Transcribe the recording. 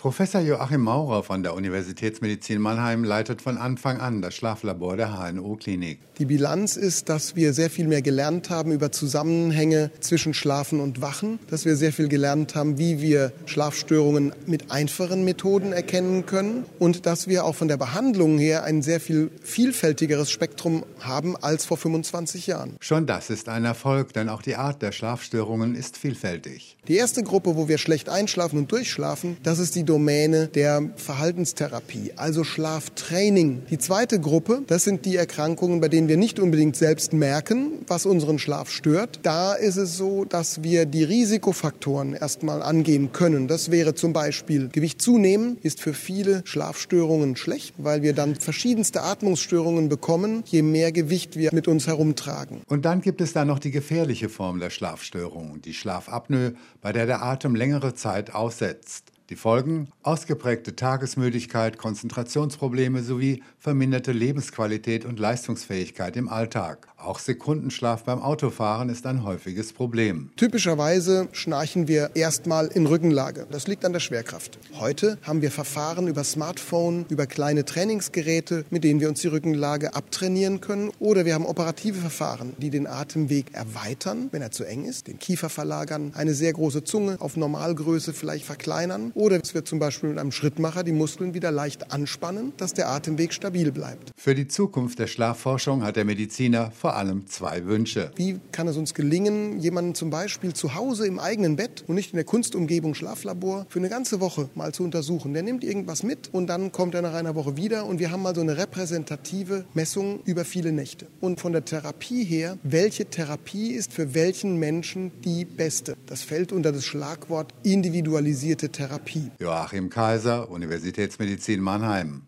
Professor Joachim Maurer von der Universitätsmedizin Mannheim leitet von Anfang an das Schlaflabor der HNO-Klinik. Die Bilanz ist, dass wir sehr viel mehr gelernt haben über Zusammenhänge zwischen Schlafen und Wachen, dass wir sehr viel gelernt haben, wie wir Schlafstörungen mit einfachen Methoden erkennen können und dass wir auch von der Behandlung her ein sehr viel vielfältigeres Spektrum haben als vor 25 Jahren. Schon das ist ein Erfolg, denn auch die Art der Schlafstörungen ist vielfältig. Die erste Gruppe, wo wir schlecht einschlafen und durchschlafen, das ist die Domäne der Verhaltenstherapie, also Schlaftraining. Die zweite Gruppe, das sind die Erkrankungen, bei denen wir nicht unbedingt selbst merken, was unseren Schlaf stört. Da ist es so, dass wir die Risikofaktoren erstmal angehen können. Das wäre zum Beispiel Gewicht zunehmen, ist für viele Schlafstörungen schlecht, weil wir dann verschiedenste Atmungsstörungen bekommen, je mehr Gewicht wir mit uns herumtragen. Und dann gibt es da noch die gefährliche Form der Schlafstörung, die Schlafapnoe, bei der der Atem längere Zeit aussetzt. Die Folgen? Ausgeprägte Tagesmüdigkeit, Konzentrationsprobleme sowie verminderte Lebensqualität und Leistungsfähigkeit im Alltag. Auch Sekundenschlaf beim Autofahren ist ein häufiges Problem. Typischerweise schnarchen wir erstmal in Rückenlage. Das liegt an der Schwerkraft. Heute haben wir Verfahren über Smartphone, über kleine Trainingsgeräte, mit denen wir uns die Rückenlage abtrainieren können. Oder wir haben operative Verfahren, die den Atemweg erweitern, wenn er zu eng ist, den Kiefer verlagern, eine sehr große Zunge auf Normalgröße vielleicht verkleinern. Oder dass wir zum Beispiel mit einem Schrittmacher die Muskeln wieder leicht anspannen, dass der Atemweg stabil bleibt. Für die Zukunft der Schlafforschung hat der Mediziner vor allem zwei Wünsche. Wie kann es uns gelingen, jemanden zum Beispiel zu Hause im eigenen Bett und nicht in der Kunstumgebung Schlaflabor für eine ganze Woche mal zu untersuchen? Der nimmt irgendwas mit und dann kommt er nach einer Woche wieder und wir haben mal so eine repräsentative Messung über viele Nächte. Und von der Therapie her, welche Therapie ist für welchen Menschen die beste? Das fällt unter das Schlagwort individualisierte Therapie. Joachim Kaiser, Universitätsmedizin Mannheim.